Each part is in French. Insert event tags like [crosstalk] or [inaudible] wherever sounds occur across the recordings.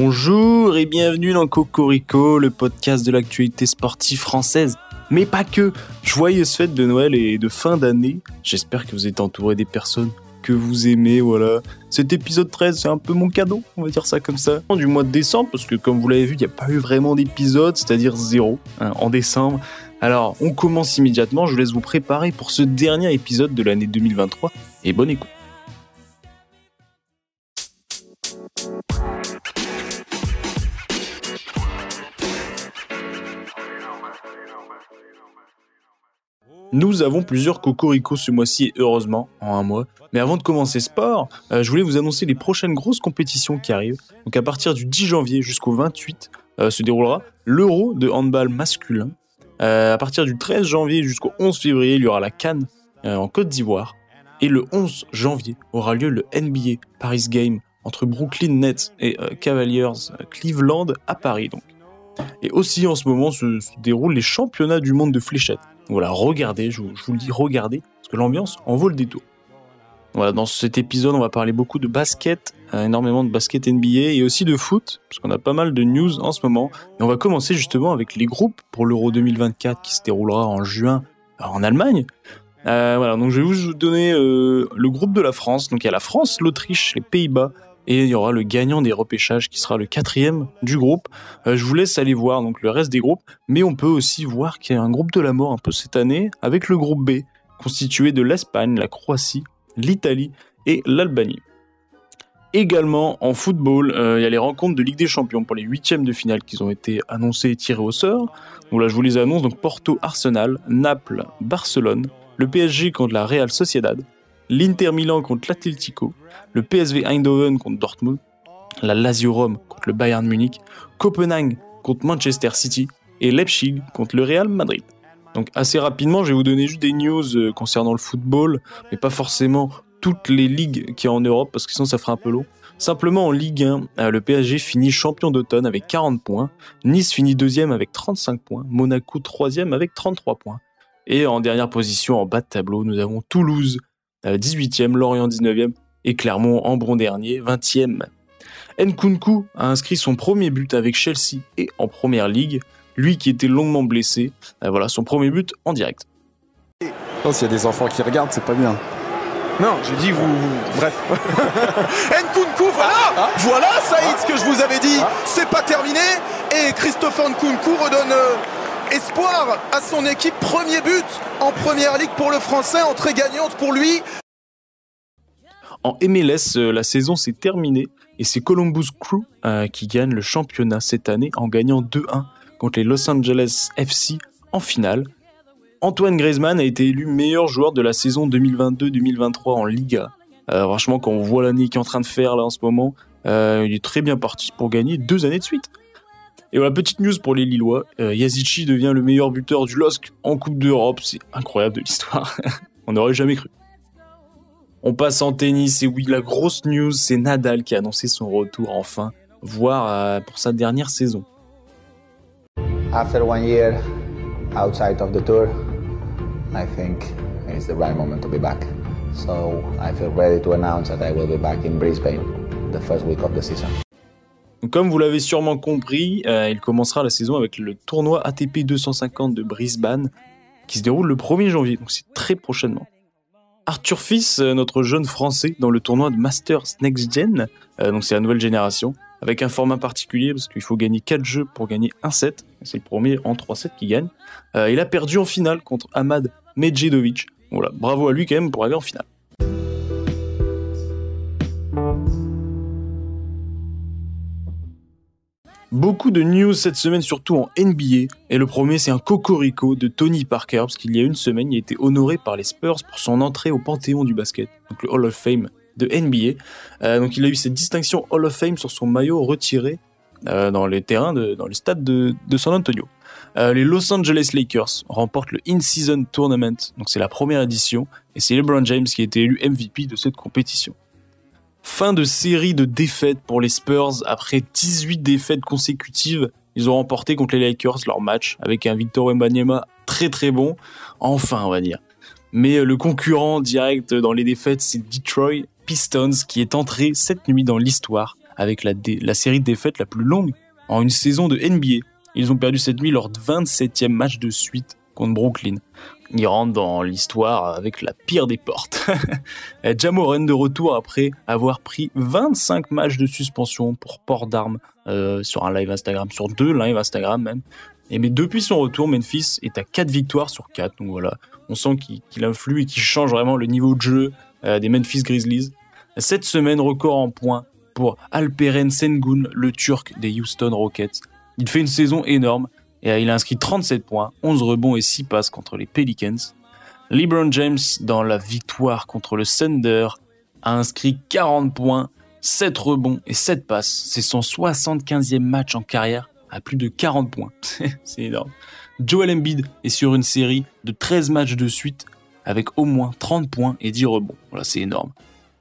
Bonjour et bienvenue dans Cocorico, le podcast de l'actualité sportive française. Mais pas que. Joyeuses fêtes de Noël et de fin d'année. J'espère que vous êtes entouré des personnes que vous aimez, voilà. Cet épisode 13, c'est un peu mon cadeau, on va dire ça comme ça. Du mois de décembre, parce que comme vous l'avez vu, il n'y a pas eu vraiment d'épisode, c'est-à-dire zéro, hein, en décembre. Alors, on commence immédiatement, je vous laisse vous préparer pour ce dernier épisode de l'année 2023, et bonne écoute. Nous avons plusieurs cocoricots ce mois-ci heureusement en un mois. Mais avant de commencer sport, euh, je voulais vous annoncer les prochaines grosses compétitions qui arrivent. Donc à partir du 10 janvier jusqu'au 28 euh, se déroulera l'Euro de handball masculin. Euh, à partir du 13 janvier jusqu'au 11 février, il y aura la Cannes en Côte d'Ivoire. Et le 11 janvier aura lieu le NBA Paris Game entre Brooklyn Nets et Cavaliers Cleveland à Paris. Et aussi en ce moment se déroulent les championnats du monde de fléchettes. Voilà, regardez, je vous, le dis, regardez, parce que l'ambiance en vaut le détour. Voilà, dans cet épisode, on va parler beaucoup de basket, euh, énormément de basket NBA et aussi de foot, parce qu'on a pas mal de news en ce moment. Et on va commencer justement avec les groupes pour l'Euro 2024 qui se déroulera en juin euh, en Allemagne. Euh, voilà, donc je vais vous donner le groupe de la France. Donc il y a la France, l'Autriche, les Pays-Bas, et il y aura le gagnant des repêchages qui sera le quatrième du groupe. Euh, je vous laisse aller voir le reste des groupes, mais on peut aussi voir qu'il y a un groupe de la mort un peu cette année avec le groupe B, constitué de l'Espagne, la Croatie, l'Italie et l'Albanie. Également en football, euh, il y a les rencontres de Ligue des Champions pour les huitièmes de finale qui ont été annoncées et tirées au sort. Donc là, je vous les annonce Porto, Arsenal, Naples, Barcelone, le PSG contre la Real Sociedad, l'Inter Milan contre l'Atletico, le PSV Eindhoven contre Dortmund, la Lazio Rome contre le Bayern Munich, Copenhague contre Manchester City et Leipzig contre le Real Madrid. Donc assez rapidement, je vais vous donner juste des news euh, concernant le football, mais pas forcément toutes les ligues qu'il y en Europe, parce que sinon ça ferait un peu long. Simplement en Ligue 1, euh, le PSG finit champion d'automne avec 40 points, Nice finit deuxième avec 35 points, Monaco troisième avec 33 points. Et en dernière position, en bas de tableau, nous avons Toulouse 18e, euh, Lorient 19e et Clermont en bon dernier 20e. Nkunku a inscrit son premier but avec Chelsea et en première ligue, lui qui était longuement blessé. Euh, voilà son premier but en direct. S'il y a des enfants qui regardent, c'est pas bien. Non, j'ai dit vous, Bref. [laughs] Nkunku, voilà ah, ah. Voilà, Saïd, ce que je vous avais dit. Ah. C'est pas terminé. Et Christopher Nkunku redonne euh, espoir à son équipe. Premier but en première ligue pour le Français, entrée gagnante pour lui. En MLS, euh, la saison s'est terminée et c'est Columbus Crew euh, qui gagne le championnat cette année en gagnant 2-1 contre les Los Angeles FC en finale. Antoine Griezmann a été élu meilleur joueur de la saison 2022-2023 en Liga. Euh, franchement, quand on voit l'année qu'il est en train de faire là en ce moment, il est très bien parti pour gagner deux années de suite. Et voilà, petite news pour les Lillois. Euh, Yazici devient le meilleur buteur du LOSC en Coupe d'Europe. C'est incroyable de l'histoire. [laughs] On n'aurait jamais cru. On passe en tennis et oui, la grosse news, c'est Nadal qui a annoncé son retour enfin, voire euh, pour sa dernière saison. After one year outside of the tour, I think it's the right moment to be back. So I feel ready to announce that I will be back in Brisbane the first week of the season comme vous l'avez sûrement compris, euh, il commencera la saison avec le tournoi ATP 250 de Brisbane qui se déroule le 1er janvier, donc c'est très prochainement. Arthur Fils, euh, notre jeune français dans le tournoi de Masters Next Gen, euh, donc c'est la nouvelle génération, avec un format particulier parce qu'il faut gagner 4 jeux pour gagner un set, c'est le premier en 3 sets qui gagne. il a perdu en finale contre Ahmad Medjedovic. Voilà, bravo à lui quand même pour aller en finale. Beaucoup de news cette semaine, surtout en NBA. Et le premier, c'est un cocorico de Tony Parker, parce qu'il y a une semaine, il a été honoré par les Spurs pour son entrée au panthéon du basket, donc le Hall of Fame de NBA. Euh, donc il a eu cette distinction Hall of Fame sur son maillot retiré euh, dans les terrains, de, dans le stade de, San Antonio. Euh, les Los Angeles Lakers remportent le In-Season Tournament, donc c'est la première édition, et c'est LeBron James qui a été élu MVP de cette compétition. Fin de série de défaites pour les Spurs après 18 défaites consécutives. Ils ont remporté contre les Lakers leur match avec un Victor Wembanyama très très bon. Enfin, on va dire. Mais euh, le concurrent direct dans les défaites, c'est Detroit Pistons qui est entré cette nuit dans l'histoire avec la, la série de défaites la plus longue en une saison de NBA. Ils ont perdu cette nuit leur 27e match de suite contre Brooklyn. Ils rentrent dans l'histoire avec la pire des portes. [laughs] Jamoran de retour après avoir pris 25 matchs de suspension pour port d'armes euh, sur un live Instagram, sur deux lives Instagram même. Et mais depuis son retour, Memphis est à 4 victoires sur 4. Donc voilà, on sent qu'il influe et qu'il change vraiment le niveau de jeu euh, des Memphis Grizzlies. Cette semaine, record en points pour Alperen Sengun, le Turc des Houston Rockets. Il fait une saison énorme et il a inscrit 37 points, 11 rebonds et 6 passes contre les Pelicans. LeBron James, dans la victoire contre le Thunder, a inscrit 40 points, 7 rebonds et 7 passes. C'est son 75e match en carrière à plus de 40 points. [laughs] C'est énorme. Joel Embiid est sur une série de 13 matchs de suite avec au moins 30 points et 10 rebonds. Voilà, c'est énorme.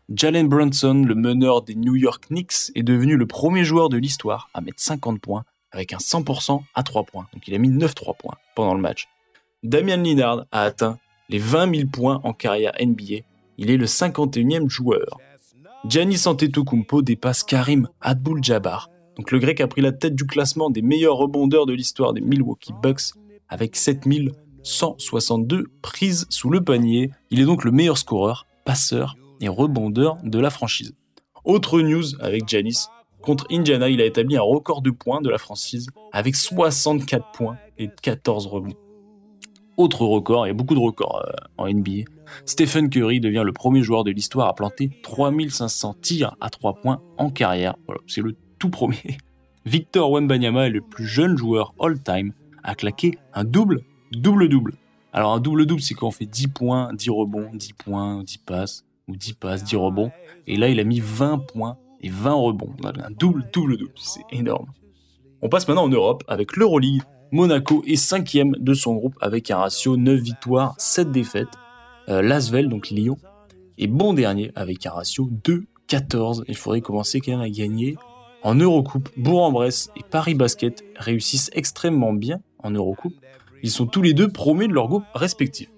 Jalen Brunson, le meneur des New York Knicks, est devenu le premier joueur de l'histoire à mettre 50 points avec un 100% à 3 points. Donc il a mis 9-3 points pendant le match. Damian Lillard a atteint les 20 000 points en carrière NBA. Il est le 51e joueur. Giannis Antetokounmpo dépasse Karim Abdul-Jabbar. Donc le grec a pris la tête du classement des meilleurs rebondeurs de l'histoire des Milwaukee Bucks avec 7162 prises sous le panier. Il est donc le meilleur scoreur, passeur et rebondeur de la franchise. Autre news avec Giannis, Contre Indiana, il a établi un record de points de la franchise avec 64 points et 14 rebonds. Autre record, il y a beaucoup de records euh, en NBA. Stephen Curry devient le premier joueur de l'histoire à planter 3500 tirs à 3 points en carrière. C'est le tout premier. [laughs] Victor Wembanyama est le plus jeune joueur all-time à claquer un double, double-double. Alors un double-double, c'est quand on fait 10 points, 10 rebonds, 10 points, 10 passes, ou 10 passes, 10 rebonds. Et là, il a mis 20 points et 20 rebonds. Un double, double, double. C'est énorme. On passe maintenant en Europe avec l'Euroleague. Monaco est cinquième de son groupe avec un ratio 9 victoires, 7 défaites. Euh, Lasvel, donc Lyon, est bon dernier avec un ratio 2-14. Il faudrait commencer quand même à gagner. En Eurocoupe, Bourg-en-Bresse et Paris Basket réussissent extrêmement bien en Eurocoupe. Ils sont tous les deux promus de leur groupe respectif.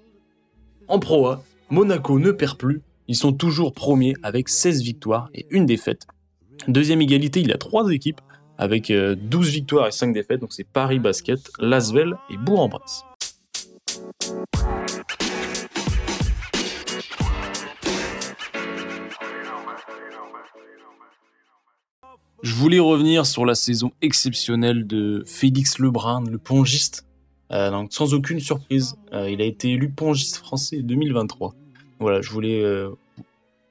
En Pro A, Monaco ne perd plus ils sont toujours premiers avec 16 victoires et une défaite. Deuxième égalité, il y a trois équipes avec 12 euh, victoires et 5 défaites. Donc c'est Paris Basket, Lasvel et Bourg-en-Bresse. Je voulais revenir sur la saison exceptionnelle de Félix Lebrun, le pongiste. Euh, sans aucune surprise, euh, il a été élu pongiste français 2023. Voilà, je voulais euh,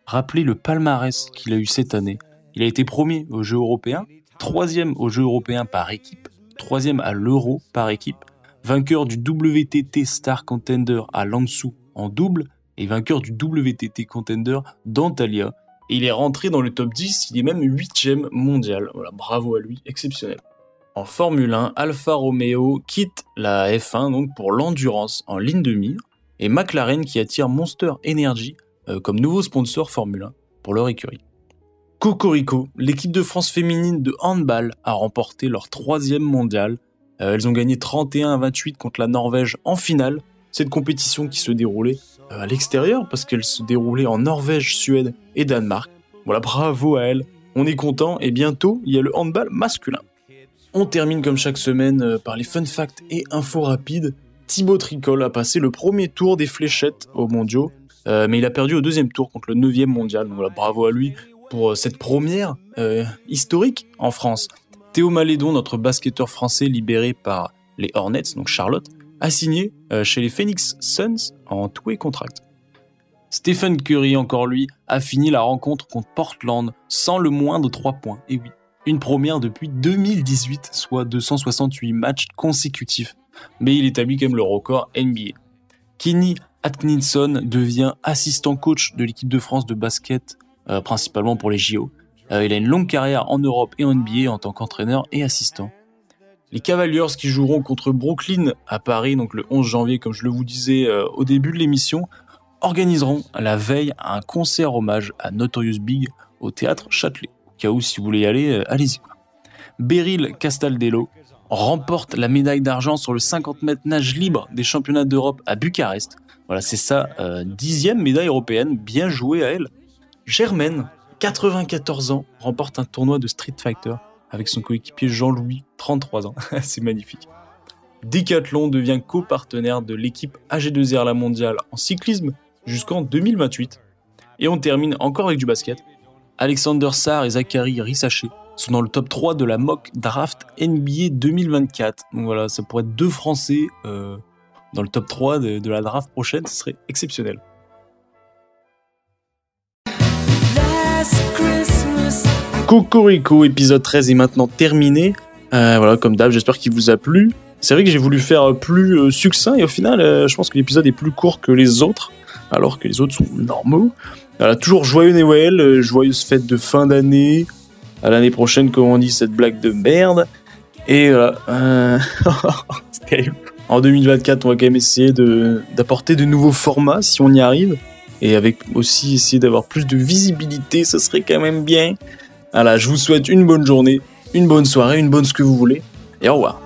rappeler le palmarès qu'il a eu cette année. Il a été premier aux Jeux européens, troisième aux Jeux européens par équipe, troisième à l'Euro par équipe, vainqueur du WTT Star Contender à Lanzhou en double et vainqueur du WTT Contender d'Antalya. Et il est rentré dans le top 10, il est même 8ème mondial. Voilà, bravo à lui, exceptionnel. En Formule 1, Alfa Romeo quitte la F1 donc pour l'endurance en ligne de mire et McLaren qui attire Monster Energy euh, comme nouveau sponsor Formule 1 pour leur écurie. Cocorico, l'équipe de France féminine de handball a remporté leur troisième mondial. Euh, elles ont gagné 31 à 28 contre la Norvège en finale. Cette compétition qui se déroulait euh, à l'extérieur parce qu'elle se déroulait en Norvège, Suède et Danemark. Voilà, bravo à elles. On est content et bientôt il y a le handball masculin. On termine comme chaque semaine par les fun facts et infos rapides. Thibaut Tricol a passé le premier tour des fléchettes aux mondiaux, euh, mais il a perdu au deuxième tour contre le 9 mondial. Bravo à lui pour euh, cette première euh, historique en France. Théo Malédon, notre basketteur français libéré par les Hornets, donc Charlotte, a signé chez les Phoenix Suns en two contract. Stephen Curry, encore lui, a fini la rencontre contre Portland sans le moindre 3 points. Et oui, une première depuis 2018, soit 268 matchs consécutifs mais il établit quand même le record NBA. Kenny Atkinson devient assistant coach de l'équipe de France de basket, euh, principalement pour les JO. Euh, il a une longue carrière en Europe et en NBA en tant qu'entraîneur et assistant. Les Cavaliers qui joueront contre Brooklyn à Paris, donc le 11 janvier, comme je le vous disais euh, au début de l'émission, organiseront la veille un concert hommage à Notorious Big au théâtre Châtelet. Au cas où, si vous voulez y aller, allez-y. Beryl Castaldello remporte la médaille d'argent sur le 50 mètres nage libre des championnats d'Europe à Bucarest. Voilà, c'est sa euh, dixième médaille européenne. Bien joué à elle. Germaine, 94 ans, remporte un tournoi de Street Fighter avec son coéquipier Jean-Louis, 33 ans. [laughs] C'est magnifique. Decathlon devient copartenaire de l'équipe AG2R La Mondiale en cyclisme jusqu'en 2028. Et on termine encore avec du basket. Alexander Sarr et Zachary Rissaché sont dans le top 3 de la mock draft NBA 2024. Donc voilà, ça pourrait être deux Français euh, dans le top 3 de, de la draft prochaine, ce serait exceptionnel. Cocorico, épisode 13 est maintenant terminé. Euh, voilà, comme d'hab, j'espère qu'il vous a plu. C'est vrai que j'ai voulu faire plus euh, succinct et au final, euh, je pense que l'épisode est plus court que les autres, alors que les autres sont normaux. Voilà, toujours joyeux Noël, euh, joyeuse fête de fin d'année. À l'année prochaine, comme on dit, cette blague de merde. Et voilà. euh, [laughs] c'est terrible. En 2024, on va quand même essayer de- d'apporter de nouveaux formats si on y arrive. Et avec aussi essayer d'avoir plus de visibilité, ça serait quand même bien. Voilà, je vous souhaite une bonne journée, une bonne soirée, une bonne ce que vous voulez. Et au revoir.